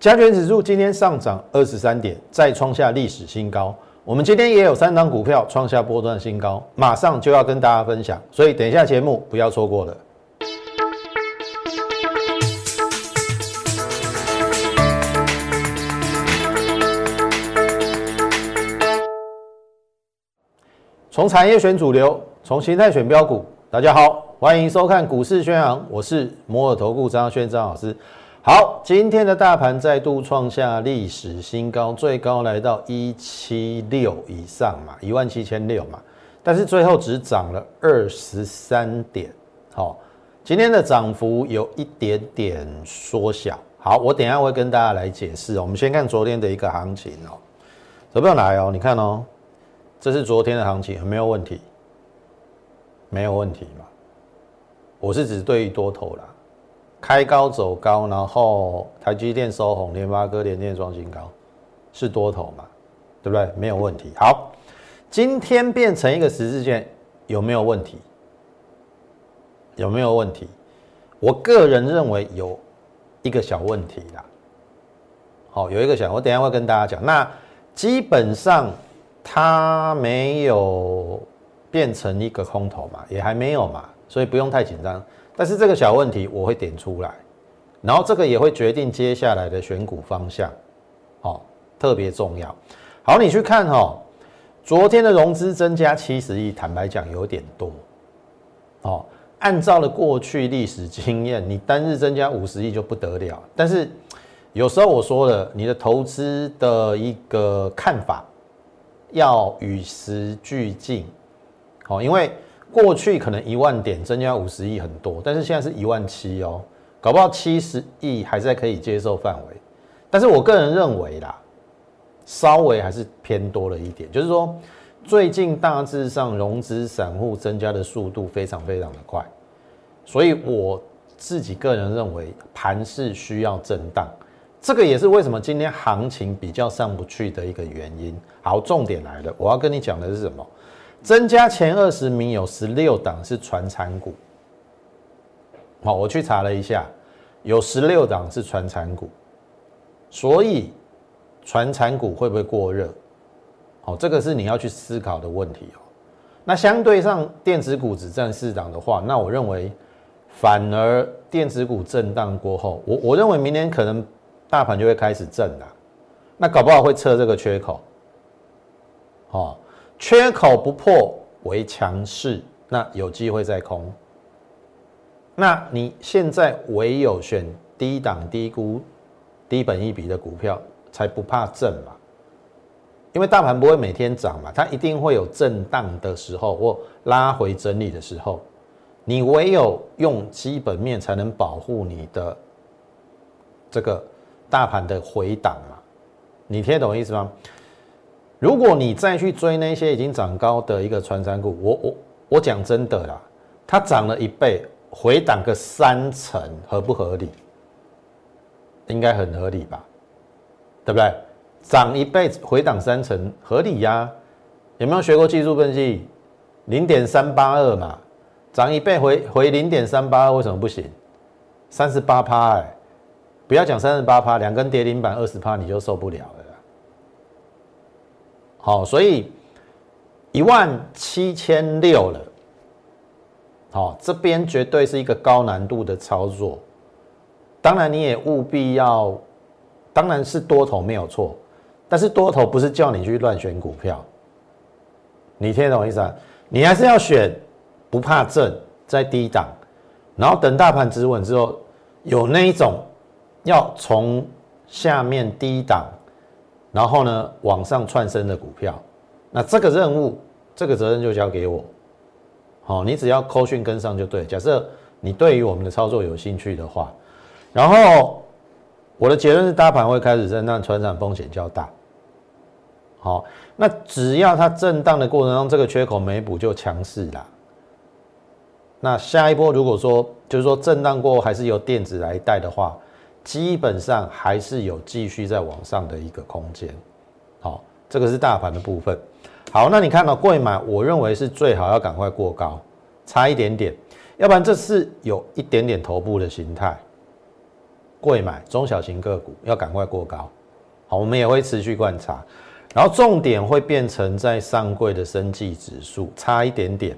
加权指数今天上涨二十三点，再创下历史新高。我们今天也有三档股票创下波段新高，马上就要跟大家分享，所以等一下节目不要错过了。从产业选主流，从形态选标股。大家好，欢迎收看股市宣扬，我是摩尔投顾张轩张老师。好，今天的大盘再度创下历史新高，最高来到一七六以上嘛，一万七千六嘛，但是最后只涨了二十三点。好，今天的涨幅有一点点缩小。好，我等下会跟大家来解释哦。我们先看昨天的一个行情哦，走不用来哦，你看哦，这是昨天的行情，没有问题，没有问题嘛。我是只对于多头啦。开高走高，然后台积电收红，联发科、联电创新高，是多头嘛？对不对？没有问题。好，今天变成一个十字线，有没有问题？有没有问题？我个人认为有一个小问题啦。好，有一个小，我等下会跟大家讲。那基本上它没有变成一个空头嘛，也还没有嘛，所以不用太紧张。但是这个小问题我会点出来，然后这个也会决定接下来的选股方向，哦，特别重要。好，你去看哈，昨天的融资增加七十亿，坦白讲有点多，哦，按照了过去历史经验，你单日增加五十亿就不得了。但是有时候我说了，你的投资的一个看法要与时俱进，好，因为。过去可能一万点增加五十亿很多，但是现在是一万七哦，搞不好七十亿还在可以接受范围。但是我个人认为啦，稍微还是偏多了一点，就是说最近大致上融资散户增加的速度非常非常的快，所以我自己个人认为盘是需要震荡，这个也是为什么今天行情比较上不去的一个原因。好，重点来了，我要跟你讲的是什么？增加前二十名有十六档是传产股，好，我去查了一下，有十六档是传产股，所以传产股会不会过热？好，这个是你要去思考的问题哦。那相对上电子股只占四档的话，那我认为反而电子股震荡过后，我我认为明年可能大盘就会开始震了，那搞不好会测这个缺口，好。缺口不破为强势，那有机会再空。那你现在唯有选低档、低估、低本一比的股票，才不怕震嘛？因为大盘不会每天涨嘛，它一定会有震荡的时候或拉回整理的时候。你唯有用基本面才能保护你的这个大盘的回档嘛？你听懂意思吗？如果你再去追那些已经涨高的一个传山股，我我我讲真的啦，它涨了一倍，回档个三成，合不合理？应该很合理吧？对不对？涨一倍回档三成，合理呀？有没有学过技术分析？零点三八二嘛，涨一倍回回零点三八二，为什么不行？三十八趴哎，不要讲三十八趴，两根跌停板二十趴你就受不了了。好，所以一万七千六了。好，这边绝对是一个高难度的操作。当然，你也务必要，当然是多头没有错，但是多头不是叫你去乱选股票。你听懂意思啊？你还是要选不怕震，在低档，然后等大盘止稳之后，有那一种要从下面低档。然后呢，往上窜升的股票，那这个任务，这个责任就交给我。好，你只要扣讯跟上就对。假设你对于我们的操作有兴趣的话，然后我的结论是，大盘会开始震荡，船长风险较大。好，那只要它震荡的过程中，这个缺口没补就强势啦。那下一波如果说就是说震荡过后还是由电子来带的话。基本上还是有继续在往上的一个空间，好，这个是大盘的部分。好，那你看到贵买，我认为是最好要赶快过高，差一点点，要不然这是有一点点头部的形态。贵买中小型个股要赶快过高。好，我们也会持续观察，然后重点会变成在上柜的生技指数差一点点，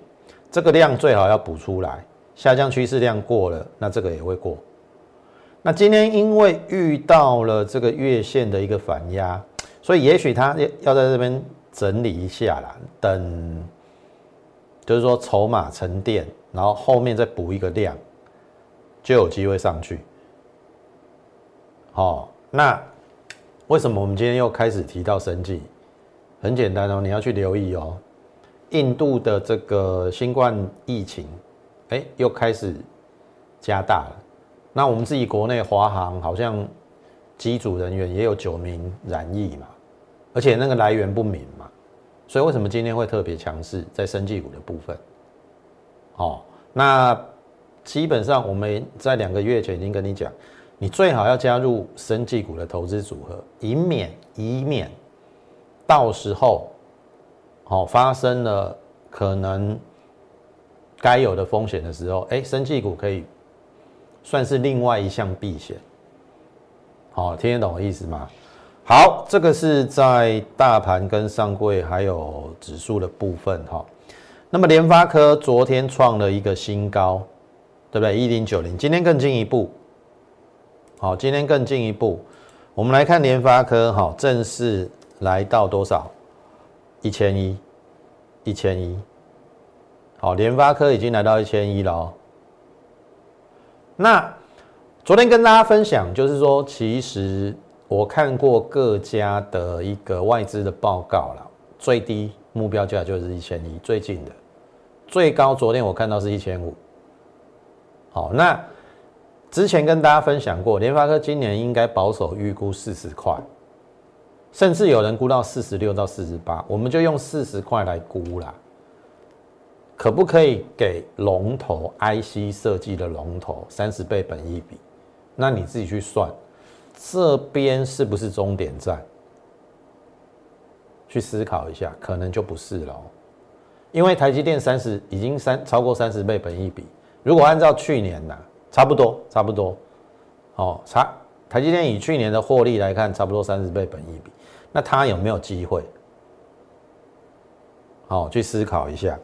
这个量最好要补出来，下降趋势量过了，那这个也会过。那今天因为遇到了这个月线的一个反压，所以也许它要要在这边整理一下啦，等就是说筹码沉淀，然后后面再补一个量，就有机会上去。好，那。为什么我们今天又开始提到生计？很简单哦，你要去留意哦。印度的这个新冠疫情，哎，又开始加大了。那我们自己国内华航好像机组人员也有九名染疫嘛，而且那个来源不明嘛。所以为什么今天会特别强势在生技股的部分？哦，那基本上我们在两个月前已经跟你讲。你最好要加入生技股的投资组合，以免以免到时候，哦发生了可能该有的风险的时候，哎，生技股可以算是另外一项避险。好，听得懂我意思吗？好，这个是在大盘跟上柜还有指数的部分哈。那么联发科昨天创了一个新高，对不对？一零九零，今天更进一步。好，今天更进一步，我们来看联发科，哈，正式来到多少？一千一，一千一。好，联发科已经来到一千一了哦。那昨天跟大家分享，就是说，其实我看过各家的一个外资的报告了，最低目标价就是一千一，最近的最高，昨天我看到是一千五。好，那。之前跟大家分享过，联发科今年应该保守预估四十块，甚至有人估到四十六到四十八，我们就用四十块来估啦。可不可以给龙头 IC 设计的龙头三十倍本一比？那你自己去算，这边是不是终点站？去思考一下，可能就不是了。因为台积电三十已经三超过三十倍本一比，如果按照去年呢？差不多，差不多，哦，差台积电以去年的获利来看，差不多三十倍本益比，那它有没有机会？好，去思考一下。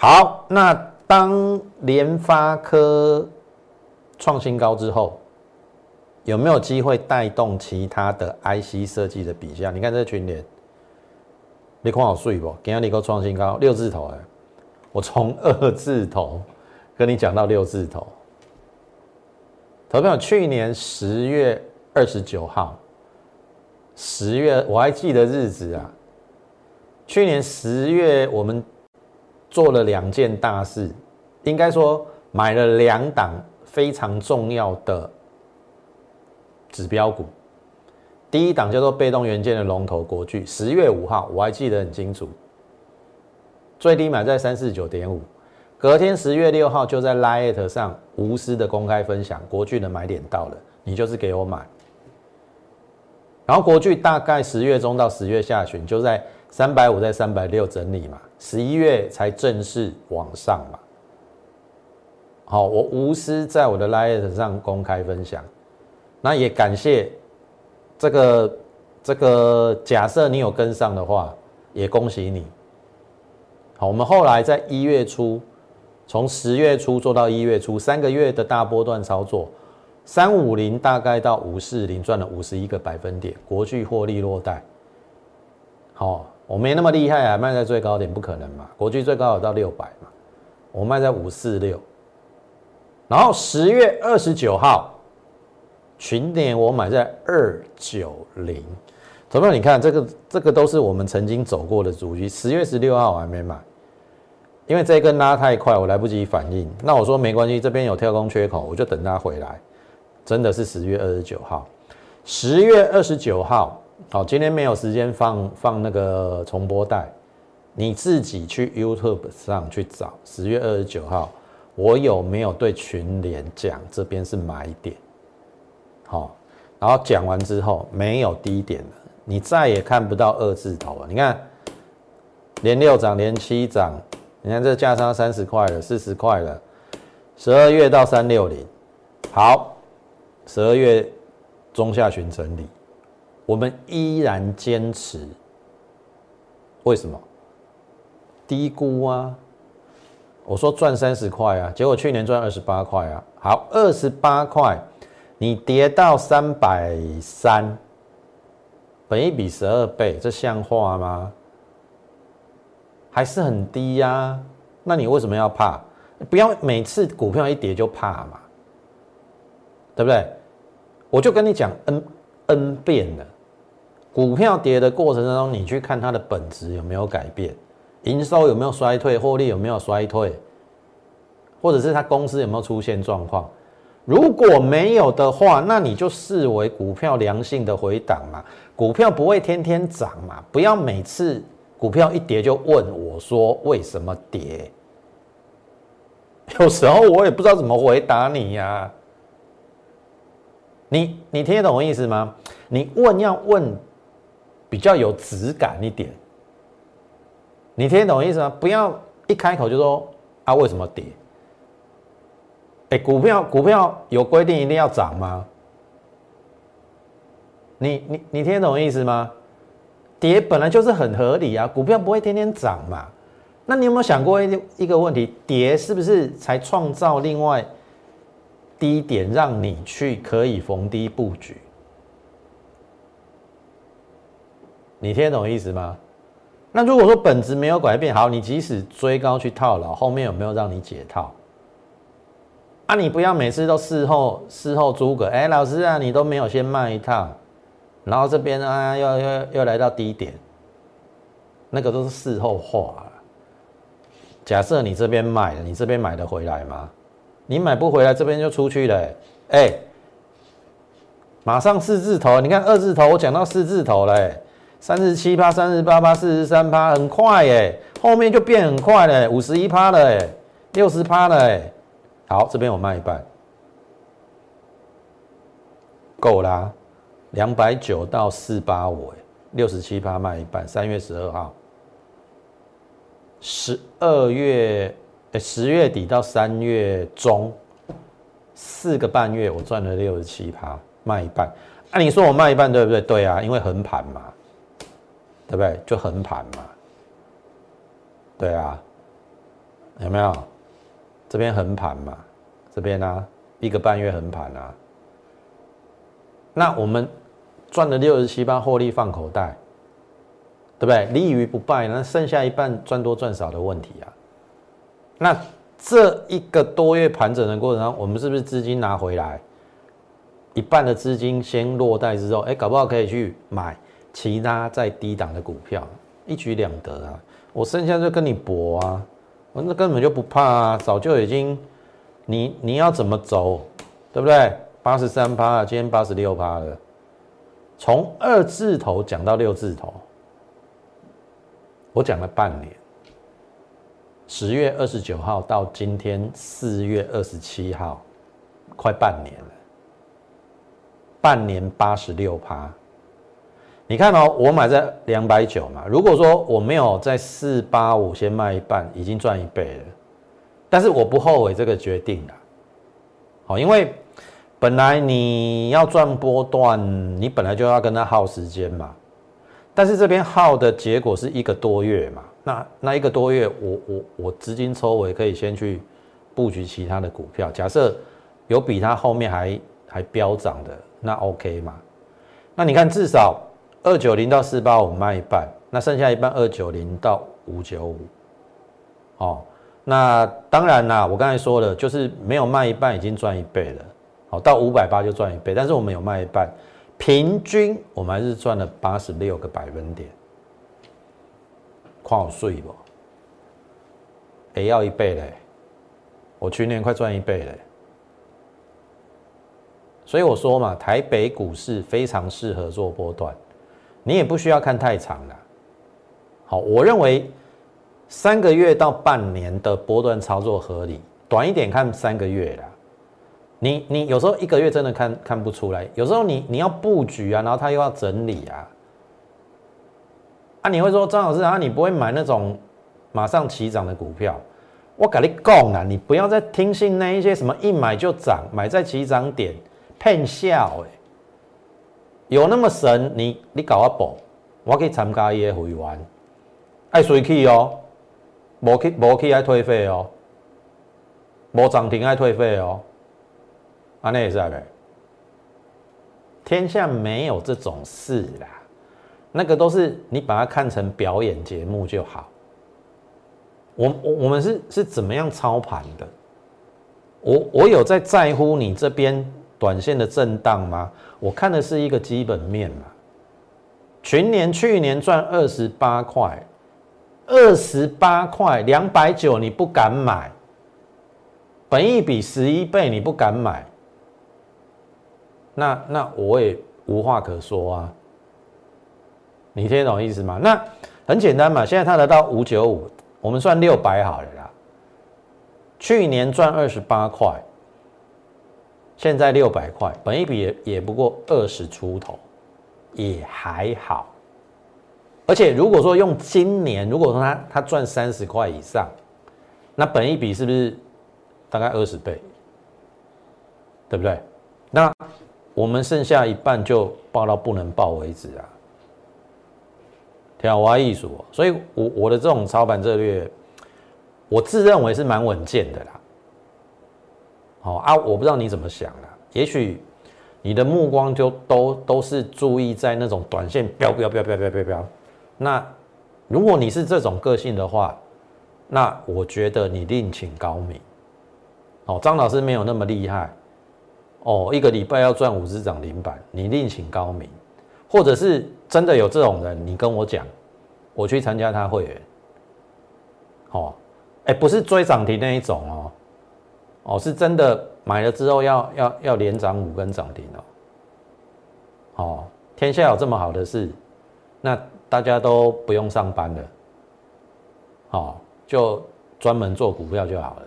好，那当联发科创新高之后，有没有机会带动其他的 IC 设计的比价？你看这群联，你看好睡不？今天你个创新高六字头哎，我从二字头跟你讲到六字头。投票去年十月二十九号，十月我还记得日子啊。去年十月我们做了两件大事，应该说买了两档非常重要的指标股。第一档叫做被动元件的龙头国巨，十月五号我还记得很清楚，最低买在三四九点五。隔天十月六号就在 Lite 上无私的公开分享，国巨的买点到了，你就是给我买。然后国巨大概十月中到十月下旬就在三百五在三百六整理嘛，十一月才正式往上嘛。好，我无私在我的 Lite 上公开分享，那也感谢这个这个假设你有跟上的话，也恭喜你。好，我们后来在一月初。从十月初做到一月初，三个月的大波段操作，三五零大概到五四零赚了五十一个百分点，国巨获利落袋。好，我没那么厉害啊，卖在最高点不可能嘛，国巨最高有到六百嘛，我卖在五四六。然后十月二十九号，群点我买在二九零，同学你看这个这个都是我们曾经走过的主机，十月十六号我还没买。因为这一根拉太快，我来不及反应。那我说没关系，这边有跳空缺口，我就等它回来。真的是十月二十九号，十月二十九号，好，今天没有时间放放那个重播带，你自己去 YouTube 上去找。十月二十九号，我有没有对群联讲这边是买点？好，然后讲完之后没有低点了，你再也看不到二字头了。你看，连六涨，连七涨。你看这价差三十块了，四十块了，十二月到三六零，好，十二月中下旬整理，我们依然坚持。为什么？低估啊！我说赚三十块啊，结果去年赚二十八块啊。好，二十八块，你跌到三百三，本一比十二倍，这像话吗？还是很低呀？那你为什么要怕？不要每次股票一跌就怕嘛，对不对？我就跟你讲 n n 遍了，股票跌的过程当中，你去看它的本质有没有改变，营收有没有衰退，获利有没有衰退，或者是它公司有没有出现状况？如果没有的话，那你就视为股票良性的回档嘛，股票不会天天涨嘛，不要每次股票一跌就问我说为什么跌。有时候我也不知道怎么回答你呀，你你听得懂我意思吗？你问要问比较有质感一点，你听懂意思吗？不要一开口就说啊为什么跌？哎，股票股票有规定一定要涨吗？你你你听懂意思吗？跌本来就是很合理啊，股票不会天天涨嘛。那你有没有想过一一个问题？跌是不是才创造另外低点，让你去可以逢低布局？你听得懂意思吗？那如果说本质没有改变，好，你即使追高去套牢，后面有没有让你解套？啊，你不要每次都事后事后诸葛，哎，老师啊，你都没有先卖一趟，然后这边啊又又又来到低点，那个都是事后话。假设你这边卖了，你这边买得回来吗？你买不回来，这边就出去了。哎，马上四字头，你看二字头，我讲到四字头了，三十七趴、三十八趴、四十三趴，很快耶，后面就变很快了，五十一趴了，哎，六十趴了，哎，好，这边我卖一半，够啦，两百九到四八五，哎，六十七趴卖一半，三月十二号。十二月，哎，十月底到三月中，四个半月，我赚了六十七趴，卖一半。啊，你说我卖一半对不对？对啊，因为横盘嘛，对不对？就横盘嘛，对啊，有没有？这边横盘嘛，这边呢，一个半月横盘啊。那我们赚了六十七趴，获利放口袋。对不对？立于不败，那剩下一半赚多赚少的问题啊。那这一个多月盘整的过程中，我们是不是资金拿回来一半的资金先落袋之后，哎，搞不好可以去买其他在低档的股票，一举两得啊。我剩下就跟你搏啊，我那根本就不怕啊，早就已经你你要怎么走，对不对？八十三趴，今天八十六趴了，从二字头讲到六字头。我讲了半年，十月二十九号到今天四月二十七号，快半年了。半年八十六趴，你看哦，我买在两百九嘛。如果说我没有在四八五先卖一半，已经赚一倍了。但是我不后悔这个决定的。好，因为本来你要赚波段，你本来就要跟他耗时间嘛。但是这边耗的结果是一个多月嘛？那那一个多月，我我我资金抽尾可以先去布局其他的股票。假设有比它后面还还飙涨的，那 OK 嘛？那你看至少二九零到四八五卖一半，那剩下一半二九零到五九五。哦，那当然啦，我刚才说了，就是没有卖一半已经赚一倍了。好，到五百八就赚一倍，但是我们有卖一半。平均我们还是赚了八十六个百分点，跨税不？也要一倍嘞！我去年快赚一倍嘞！所以我说嘛，台北股市非常适合做波段，你也不需要看太长了。好，我认为三个月到半年的波段操作合理，短一点看三个月了。你你有时候一个月真的看看不出来，有时候你你要布局啊，然后他又要整理啊，啊，你会说张老师啊，你不会买那种马上起涨的股票？我跟你讲啊，你不要再听信那一些什么一买就涨，买在起涨点，骗笑，有那么神？你你搞我报，我可以参加伊的会员，爱随去哦，无去无去爱退费哦，无涨停爱退费哦，安尼也是呗。天下没有这种事啦，那个都是你把它看成表演节目就好。我我我们是是怎么样操盘的？我我有在在乎你这边短线的震荡吗？我看的是一个基本面嘛。群年去年赚二十八块，二十八块两百九你不敢买，本一比十一倍你不敢买。那那我也无话可说啊，你听得懂意思吗？那很简单嘛，现在它得到五九五，我们算六百好了啦。去年赚二十八块，现在六百块，本一比也也不过二十出头，也还好。而且如果说用今年，如果说它它赚三十块以上，那本一比是不是大概二十倍？对不对？那我们剩下一半就报到不能报为止啊，挑娃艺术，所以我我的这种操盘策略，我自认为是蛮稳健的啦。哦啊，我不知道你怎么想的，也许你的目光就都都是注意在那种短线飙飙飙飙飙飙飙。那如果你是这种个性的话，那我觉得你另请高明。哦，张老师没有那么厉害。哦，一个礼拜要赚五只涨停板，你另请高明，或者是真的有这种人，你跟我讲，我去参加他会员。哦，哎，不是追涨停那一种哦，哦，是真的买了之后要要要连涨五根涨停哦。哦，天下有这么好的事，那大家都不用上班了，哦，就专门做股票就好了。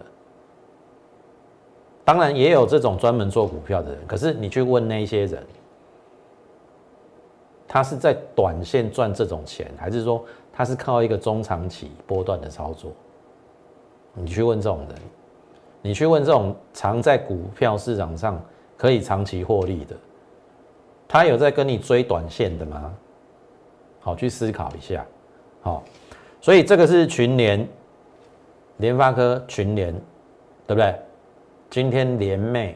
当然也有这种专门做股票的人，可是你去问那些人，他是在短线赚这种钱，还是说他是靠一个中长期波段的操作？你去问这种人，你去问这种常在股票市场上可以长期获利的，他有在跟你追短线的吗？好，去思考一下。好，所以这个是群联，联发科群联，对不对？今天联袂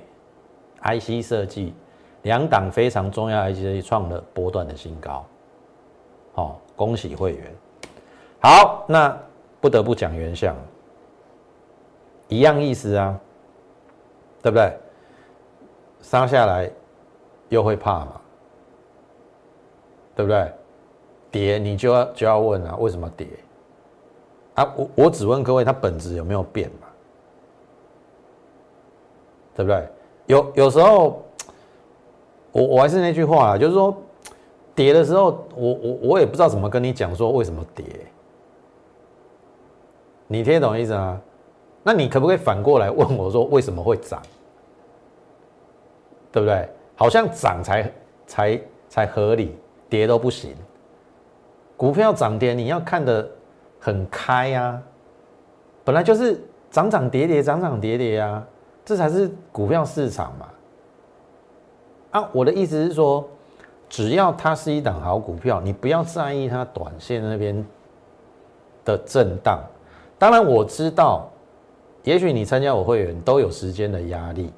IC 设计两档非常重要 IC 设计创了波段的新高，好，恭喜会员。好，那不得不讲原相，一样意思啊，对不对？杀下来又会怕嘛，对不对？跌你就要就要问啊，为什么跌？啊，我我只问各位，它本质有没有变嘛？对不对？有有时候，我我还是那句话啊，就是说，跌的时候，我我我也不知道怎么跟你讲说为什么跌，你听懂意思吗？那你可不可以反过来问我说为什么会涨？对不对？好像涨才才才合理，跌都不行。股票涨跌你要看得很开呀，本来就是涨涨跌跌，涨涨跌跌啊。这才是股票市场嘛！啊，我的意思是说，只要它是一档好股票，你不要在意它短线那边的震荡。当然，我知道，也许你参加我会员都有时间的压力。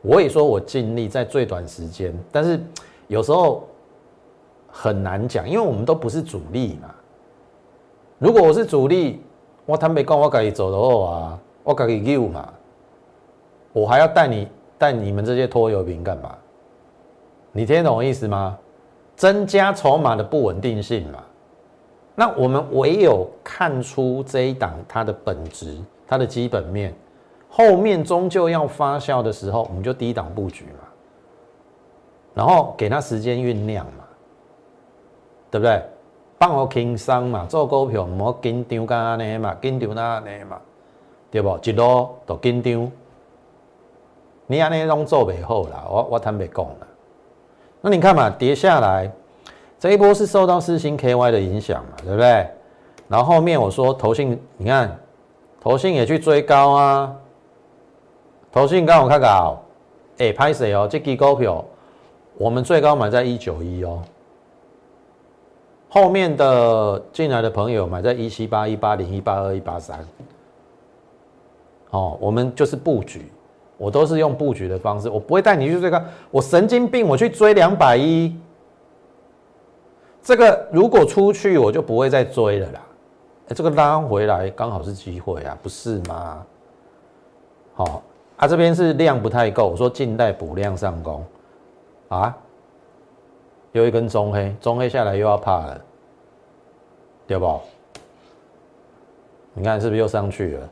我也说我尽力在最短时间，但是有时候很难讲，因为我们都不是主力嘛。如果我是主力，我坦白讲，我可以走的话啊，我可以溜嘛。我还要带你带你们这些拖油瓶干嘛？你听懂我意思吗？增加筹码的不稳定性嘛。那我们唯有看出这一档它的本质、它的基本面，后面终究要发酵的时候，我们就低档布局嘛。然后给它时间酝酿嘛，对不对？放我轻松嘛，做股票唔好紧张干安尼嘛，紧张那安尼嘛，对不？一路都紧张。你安尼拢做袂好啦，我我坦白讲啦。那你看嘛，跌下来这一波是受到四星 KY 的影响嘛，对不对？然后后面我说投信，你看投信也去追高啊，投信刚我看搞，哎，拍谁哦？这支股票我们最高买在一九一哦，后面的进来的朋友买在一七八、一八零、一八二、一八三。哦，我们就是布局，我都是用布局的方式，我不会带你去追高。我神经病，我去追两百一，这个如果出去我就不会再追了啦。这个拉回来刚好是机会啊，不是吗？好，啊这边是量不太够，我说静待补量上攻，啊，有一根中黑，中黑下来又要怕了，对不？你看是不是又上去了？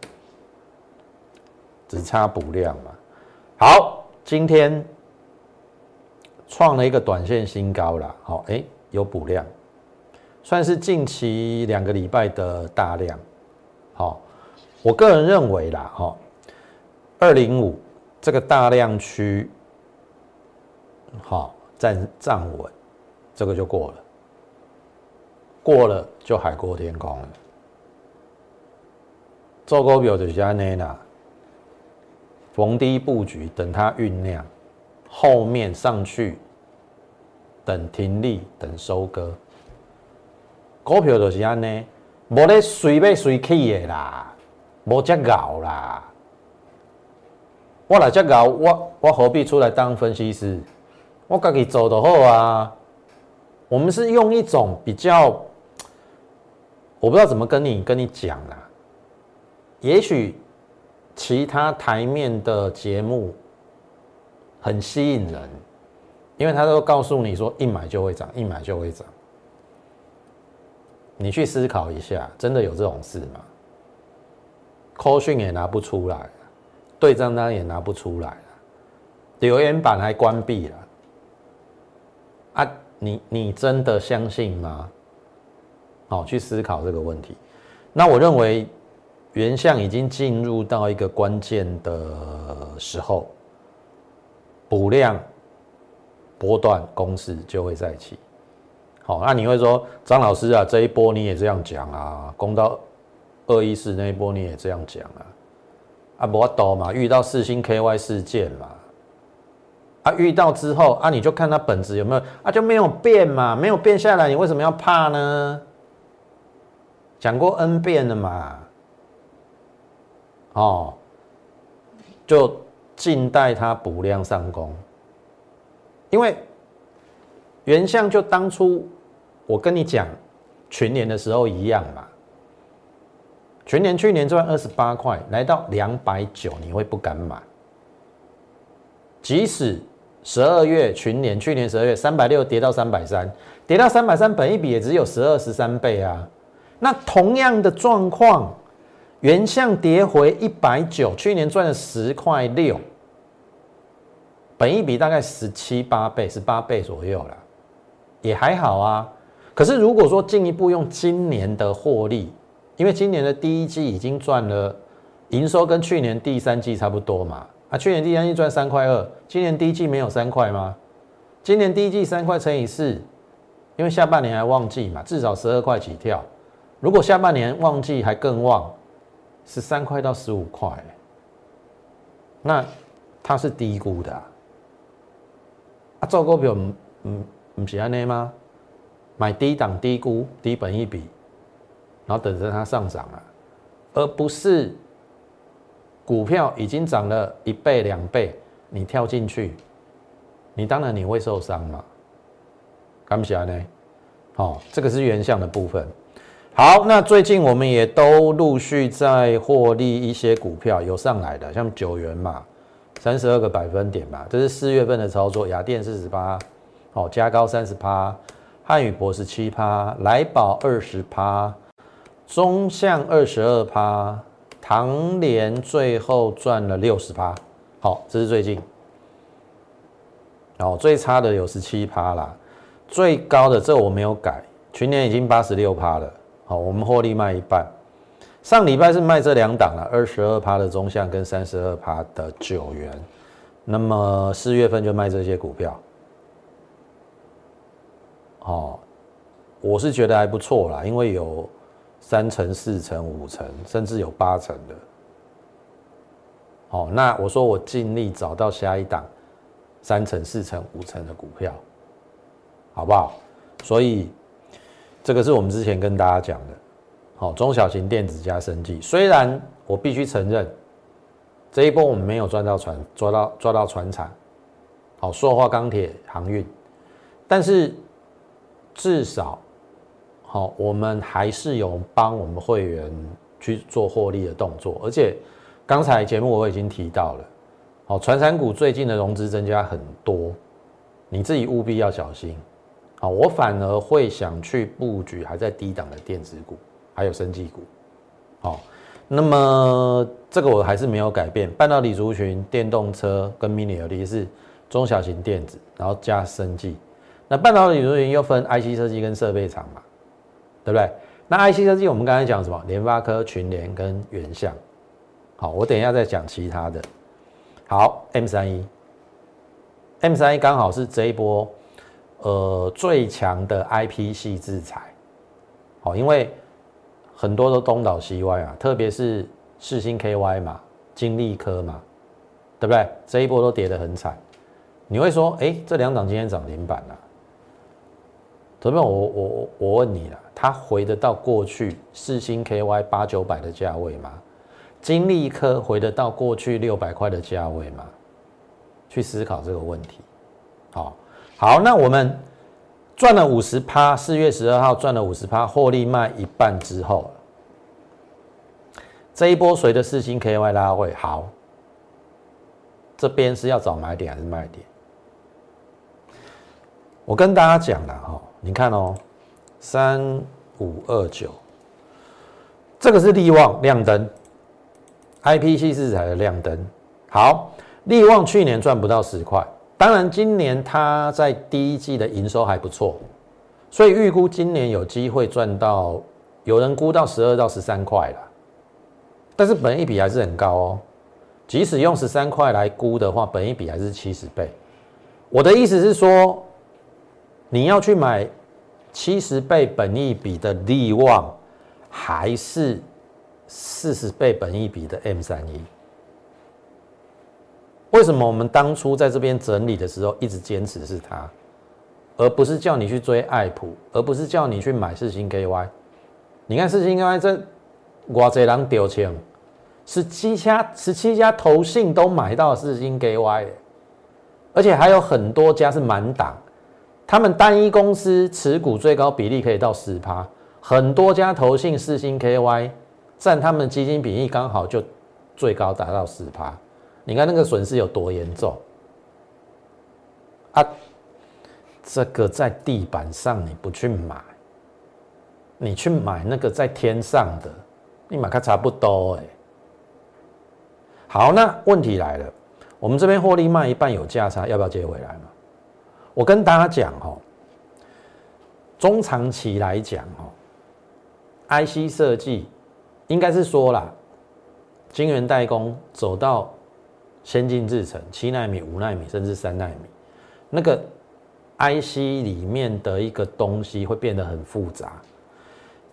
只差补量嘛，好，今天创了一个短线新高了，好，哎，有补量，算是近期两个礼拜的大量，好，我个人认为啦，哈，二零五这个大量区，好站站稳，这个就过了，过了就海阔天空了，做股票就是安尼啦。逢低布局，等它酝酿，后面上去，等停利，等收割。股票就是安尼，无咧随便随去的啦，无遮搞啦。我来遮搞，我我何必出来当分析师？我自己做就好啊。我们是用一种比较，我不知道怎么跟你跟你讲啦，也许。其他台面的节目很吸引人，因为他都告诉你说一买就会涨，一买就会涨。你去思考一下，真的有这种事吗？扣讯也拿不出来，对账单也拿不出来留言板还关闭了。啊，你你真的相信吗？好，去思考这个问题。那我认为。原相已经进入到一个关键的时候，补量波段公式就会再起。好，那你会说张老师啊，这一波你也这样讲啊？攻到二一四那一波你也这样讲啊？啊，不多嘛，遇到四星 KY 事件嘛，啊，遇到之后啊，你就看它本质有没有啊，就没有变嘛，没有变下来，你为什么要怕呢？讲过 N 遍了嘛。哦，就静待它补量上攻，因为原相就当初我跟你讲全年的时候一样嘛，全年去年赚二十八块，来到两百九，你会不敢买？即使十二月群年去年十二月三百六跌到三百三，跌到三百三，本一比也只有十二十三倍啊，那同样的状况。原相跌回一百九，去年赚了十块六，本一比大概十七八倍，十八倍左右了，也还好啊。可是如果说进一步用今年的获利，因为今年的第一季已经赚了营收跟去年第三季差不多嘛，啊，去年第三季赚三块二，今年第一季没有三块吗？今年第一季三块乘以四，因为下半年还旺季嘛，至少十二块起跳。如果下半年旺季还更旺。十三块到十五块，那它是低估的啊！做股票唔唔唔是安尼吗？买低档低估低本一笔，然后等着它上涨啊，而不是股票已经涨了一倍两倍，你跳进去，你当然你会受伤嘛？敢不起来呢？好，这个是原相的部分。好，那最近我们也都陆续在获利一些股票有上来的，像九元嘛，三十二个百分点嘛，这是四月份的操作。雅电四十八，好，加高三十八，汉语博士七趴，来宝二十趴，中向二十二趴，唐联最后赚了六十趴。好，这是最近。哦，最差的有十七趴啦，最高的这我没有改，去年已经八十六趴了。好，我们获利卖一半。上礼拜是卖这两档了，二十二趴的中向跟三十二趴的九元。那么四月份就卖这些股票。哦，我是觉得还不错啦，因为有三成、四成、五成，甚至有八成的。好，那我说我尽力找到下一档三成、四成、五成的股票，好不好？所以这个是我们之前跟大家讲的，好，中小型电子加生技。虽然我必须承认，这一波我们没有赚到船，抓到抓到船产，好，塑化、钢铁、航运，但是至少。好，我们还是有帮我们会员去做获利的动作，而且刚才节目我已经提到了，好，传产股最近的融资增加很多，你自己务必要小心。好，我反而会想去布局还在低档的电子股，还有生技股。好，那么这个我还是没有改变，半导体族群、电动车跟 mini LED 是中小型电子，然后加生技。那半导体族群又分 IC 设计跟设备厂嘛。对不对？那 IC 设计我们刚才讲什么？联发科、群联跟元相。好，我等一下再讲其他的。好，M 三一，M 三一刚好是这一波呃最强的 IP 系制裁。好，因为很多都东倒西歪啊，特别是世星 KY 嘛、金利科嘛，对不对？这一波都跌得很惨。你会说，哎，这两档今天涨停板了。投票，我我我问你了，它回得到过去四星 KY 八九百的价位吗？金利科回得到过去六百块的价位吗？去思考这个问题。好，好，那我们赚了五十趴，四月十二号赚了五十趴，获利卖一半之后，这一波随着四星 KY 拉回，好，这边是要找买点还是卖点？我跟大家讲了哈。你看哦，三五二九，这个是利旺亮灯，I P C 四彩的亮灯。好，利旺去年赚不到十块，当然今年它在第一季的营收还不错，所以预估今年有机会赚到，有人估到十二到十三块了。但是本一比还是很高哦，即使用十三块来估的话，本一比还是七十倍。我的意思是说。你要去买七十倍本益比的利旺，还是四十倍本益比的 M 三一？为什么我们当初在这边整理的时候一直坚持是它，而不是叫你去追爱普，而不是叫你去买四星 KY？你看四星 KY 这我这人丢钱，十七家十七家投信都买到四星 KY，而且还有很多家是满档。他们单一公司持股最高比例可以到十趴，很多家投信四星 KY 占他们基金比例刚好就最高达到十趴，你看那个损失有多严重啊！这个在地板上你不去买，你去买那个在天上的，你买它差不多哎。好，那问题来了，我们这边获利卖一半有价差，要不要接回来嘛？我跟大家讲哦，中长期来讲哦，IC 设计应该是说啦，晶圆代工走到先进制程，七纳米、五纳米甚至三纳米，那个 IC 里面的一个东西会变得很复杂，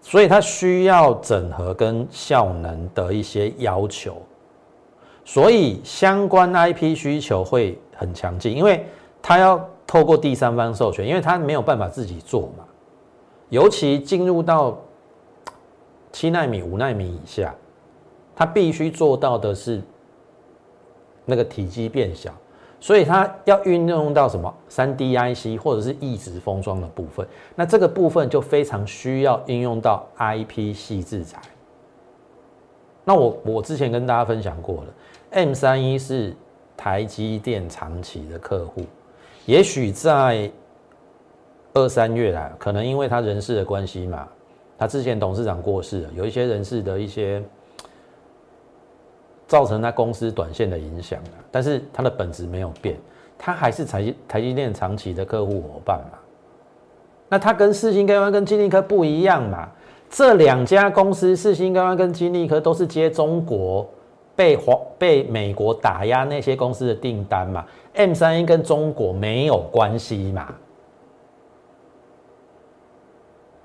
所以它需要整合跟效能的一些要求，所以相关 IP 需求会很强劲，因为它要。透过第三方授权，因为他没有办法自己做嘛，尤其进入到七纳米、五纳米以下，他必须做到的是那个体积变小，所以他要运用到什么三 D IC 或者是一直封装的部分，那这个部分就非常需要应用到 IP 细制裁。那我我之前跟大家分享过了，M 三一是台积电长期的客户。也许在二三月来，可能因为他人事的关系嘛，他之前董事长过世了，有一些人事的一些造成他公司短线的影响但是他的本质没有变，他还是台台积电长期的客户伙伴嘛。那他跟四星高安跟金立科不一样嘛，这两家公司四星高安跟金立科都是接中国。被华被美国打压那些公司的订单嘛，M 三一跟中国没有关系嘛？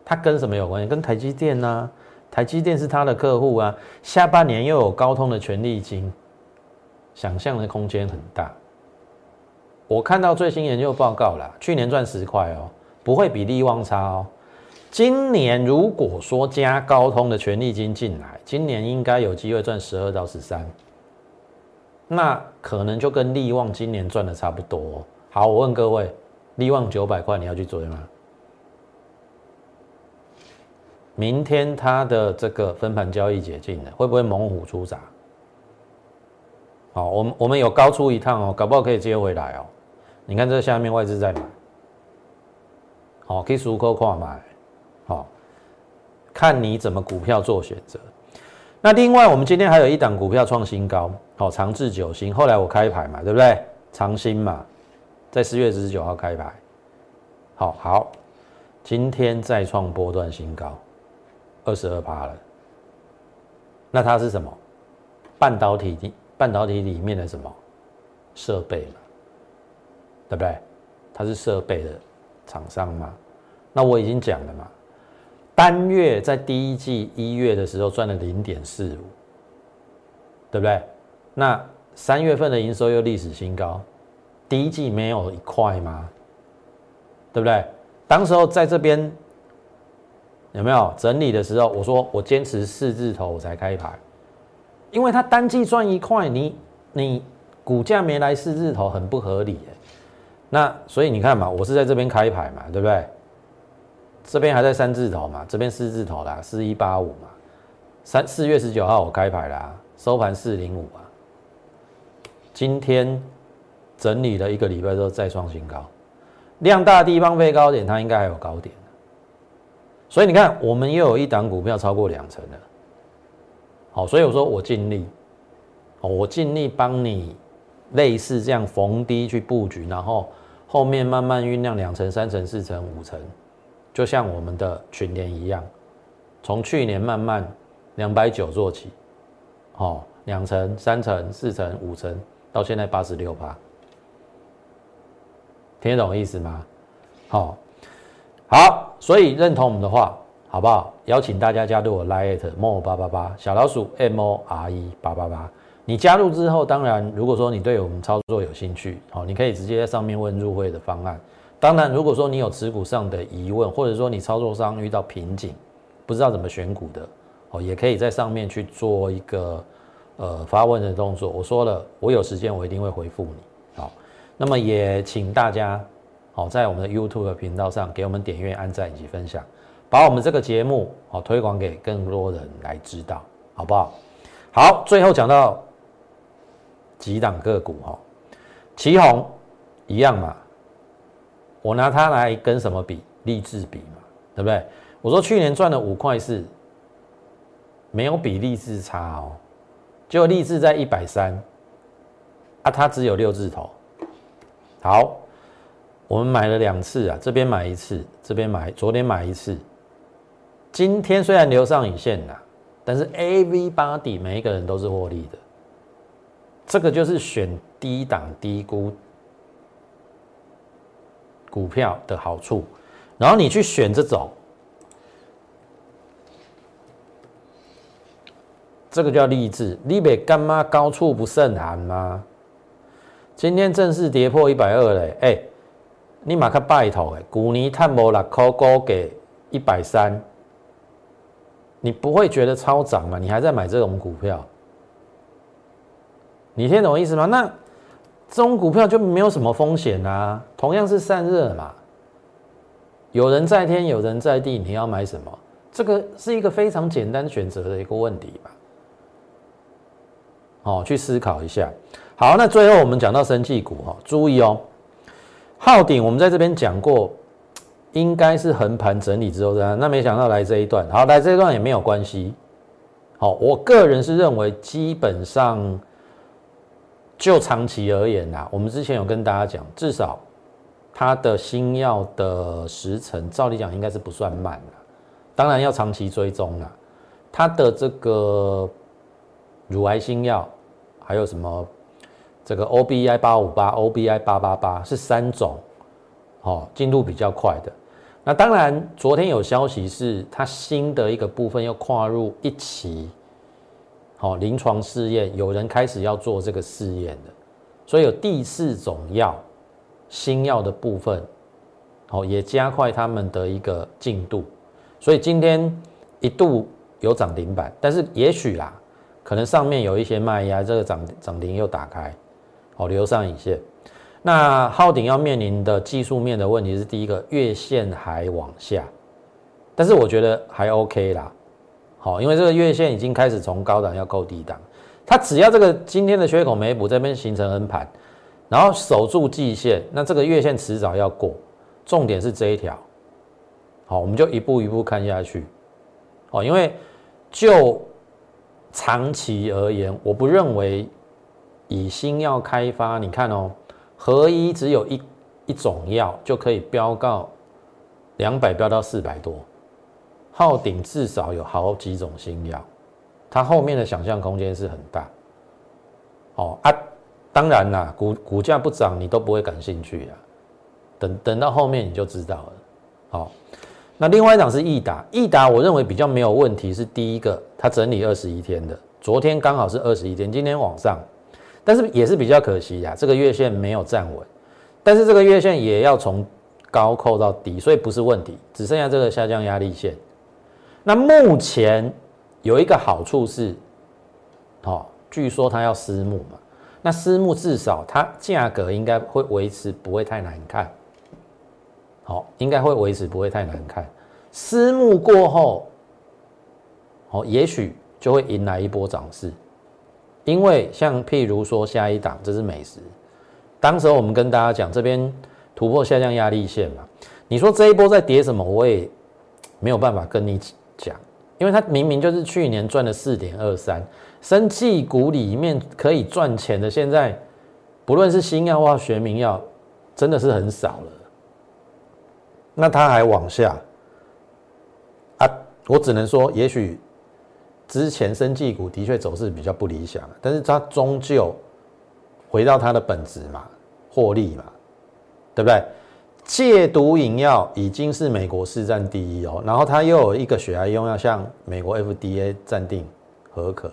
它跟什么有关系？跟台积电呢？台积电是他的客户啊。下半年又有高通的权利金，想象的空间很大。我看到最新研究报告了，去年赚十块哦，不会比利旺差哦。今年如果说加高通的权利金进来，今年应该有机会赚十二到十三，那可能就跟利旺今年赚的差不多。好，我问各位，利旺九百块你要去追吗？明天它的这个分盘交易解禁了，会不会猛虎出闸？好，我们我们有高出一趟哦，搞不好可以接回来哦。你看这下面外资在买，好，可以熟扣跨买。好，看你怎么股票做选择。那另外，我们今天还有一档股票创新高，好，长治久兴。后来我开牌嘛，对不对？长兴嘛，在四月十九号开牌。好好，今天再创波段新高，二十二趴了。那它是什么？半导体的半导体里面的什么设备嘛？对不对？它是设备的厂商嘛？那我已经讲了嘛。单月在第一季一月的时候赚了零点四五，对不对？那三月份的营收又历史新高，第一季没有一块吗？对不对？当时候在这边有没有整理的时候，我说我坚持四字头我才开牌，因为它单季赚一块，你你股价没来四字头很不合理那所以你看嘛，我是在这边开牌嘛，对不对？这边还在三字头嘛，这边四字头啦，四一八五嘛，三四月十九号我开牌啦，收盘四零五啊，今天整理了一个礼拜之后再创新高，量大的地方飞高点，它应该还有高点。所以你看我们又有一档股票超过两成了，好，所以我说我尽力，我尽力帮你类似这样逢低去布局，然后后面慢慢酝酿两成、三成、四成、五成。就像我们的群联一样，从去年慢慢两百九做起，哦，两成、三成、四成、五成，到现在八十六趴，听得懂意思吗？好，好，所以认同我们的话，好不好？邀请大家加入我 Lite More 八八八小老鼠 M O R E 八八八。你加入之后，当然如果说你对我们操作有兴趣，好，你可以直接在上面问入会的方案。当然，如果说你有持股上的疑问，或者说你操作上遇到瓶颈，不知道怎么选股的，哦，也可以在上面去做一个呃发问的动作。我说了，我有时间我一定会回复你。好，那么也请大家好在我们的 YouTube 频道上给我们点阅、按赞以及分享，把我们这个节目好推广给更多人来知道，好不好？好，最后讲到几档个股哈，旗宏一样嘛。我拿它来跟什么比？励志比嘛，对不对？我说去年赚了五块四，没有比励志差哦，就励志在一百三，啊，它只有六字头。好，我们买了两次啊，这边买一次，这边买，昨天买一次。今天虽然留上影线啦，但是 A V 八底每一个人都是获利的，这个就是选低档低估。股票的好处，然后你去选这种，这个叫励志。你别干妈高处不胜寒吗？今天正式跌破一百二嘞，哎，你马克拜托哎，股尼探摩拉扣高给一百三，你不会觉得超涨吗？你还在买这种股票？你听懂我意思吗？那。这种股票就没有什么风险啊，同样是散热嘛，有人在天，有人在地，你要买什么？这个是一个非常简单选择的一个问题吧。哦，去思考一下。好，那最后我们讲到生技股哈，注意哦，昊鼎我们在这边讲过，应该是横盘整理之后的，那没想到来这一段，好，来这一段也没有关系。好，我个人是认为基本上。就长期而言呐，我们之前有跟大家讲，至少它的新药的时程，照理讲应该是不算慢的。当然要长期追踪了。它的这个乳癌新药，还有什么这个 O B I 八五八、O B I 八八八是三种，哦，进度比较快的。那当然，昨天有消息是它新的一个部分要跨入一期。好，临床试验有人开始要做这个试验的，所以有第四种药，新药的部分，哦，也加快他们的一个进度，所以今天一度有涨停板，但是也许啦，可能上面有一些卖压，这个涨涨停又打开，哦，留上影线。那昊鼎要面临的技术面的问题是，第一个月线还往下，但是我觉得还 OK 啦，好，因为这个月线已经开始从高档要扣低档，它只要这个今天的缺口没补，这边形成 N 盘，然后守住季线，那这个月线迟早要过，重点是这一条，好，我们就一步一步看下去，哦，因为就长期而言，我不认为以新药开发，你看哦。合一只有一一种药就可以飙到两百，飙到四百多。昊鼎至少有好几种新药，它后面的想象空间是很大。哦啊，当然啦，股股价不涨你都不会感兴趣啊。等等到后面你就知道了。好，那另外一档是易达，易达我认为比较没有问题，是第一个它整理二十一天的，昨天刚好是二十一天，今天往上。但是也是比较可惜呀，这个月线没有站稳，但是这个月线也要从高扣到低，所以不是问题，只剩下这个下降压力线。那目前有一个好处是，哦，据说它要私募嘛，那私募至少它价格应该会维持，不会太难看。好，应该会维持，不会太难看。私募过后，哦，也许就会迎来一波涨势。因为像譬如说下一档，这是美食，当时我们跟大家讲这边突破下降压力线嘛，你说这一波在跌什么，我也没有办法跟你讲，因为它明明就是去年赚了四点二三，生技股里面可以赚钱的，现在不论是新药或学名药，真的是很少了，那它还往下啊，我只能说也许。之前生技股的确走势比较不理想，但是它终究回到它的本质嘛，获利嘛，对不对？戒毒饮药已经是美国市占第一哦，然后它又有一个血癌用药向美国 FDA 暂定合可，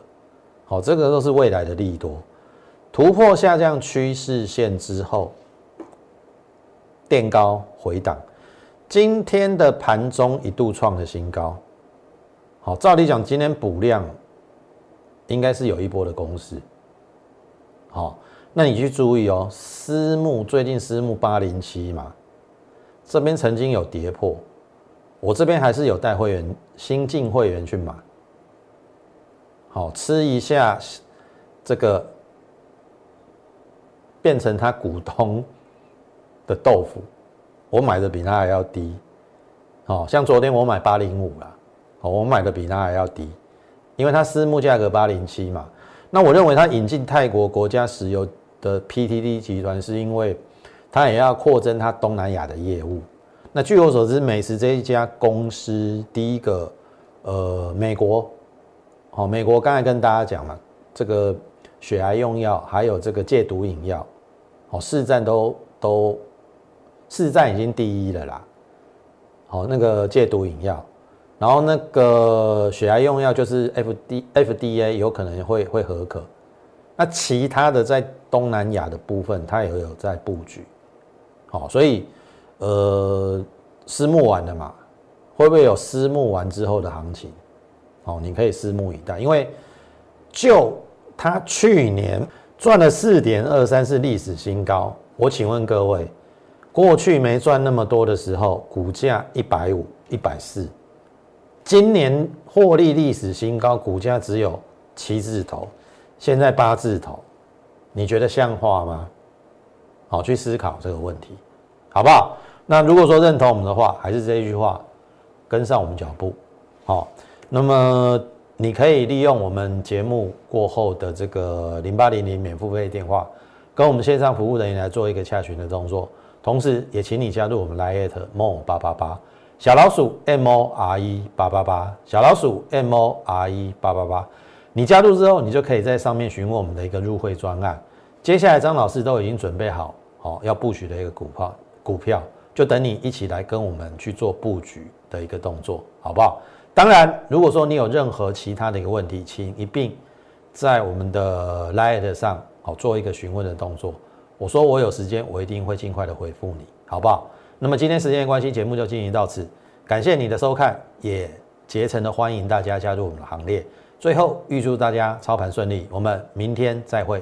好，这个都是未来的利多。突破下降趋势线之后，垫高回档，今天的盘中一度创了新高。好，照理讲，今天补量应该是有一波的攻势。好，那你去注意哦，私募最近私募八零七嘛，这边曾经有跌破，我这边还是有带会员新进会员去买。好，吃一下这个变成他股东的豆腐，我买的比他还要低。好像昨天我买八零五了。哦，我买的比他还要低，因为它私募价格八零七嘛。那我认为他引进泰国国家石油的 PTT 集团，是因为它也要扩增它东南亚的业务。那据我所知，美食这一家公司，第一个，呃，美国，好，美国刚才跟大家讲嘛，这个血癌用药，还有这个戒毒饮药，哦，市占都都市占已经第一了啦。好，那个戒毒饮药。然后那个血癌用药就是 F D F D A 有可能会会合可，那其他的在东南亚的部分，它也有在布局，好，所以呃私募完了嘛，会不会有私募完之后的行情？哦，你可以拭目以待，因为就他去年赚了四点二三是历史新高，我请问各位，过去没赚那么多的时候，股价一百五一百四。今年获利历史新高，股价只有七字头，现在八字头，你觉得像话吗？好，去思考这个问题，好不好？那如果说认同我们的话，还是这一句话，跟上我们脚步。好，那么你可以利用我们节目过后的这个零八零零免付费电话，跟我们线上服务人员来做一个洽询的动作，同时也请你加入我们 Line more 八八八。小老鼠 M O R E 八八八，小老鼠 M O R E 八八八，你加入之后，你就可以在上面询问我们的一个入会专案。接下来张老师都已经准备好，好要布局的一个股票，股票就等你一起来跟我们去做布局的一个动作，好不好？当然，如果说你有任何其他的一个问题，请一并在我们的 Line 上好做一个询问的动作，我说我有时间，我一定会尽快的回复你，好不好？那么今天时间关系，节目就进行到此，感谢你的收看，也竭诚的欢迎大家加入我们的行列。最后预祝大家操盘顺利，我们明天再会。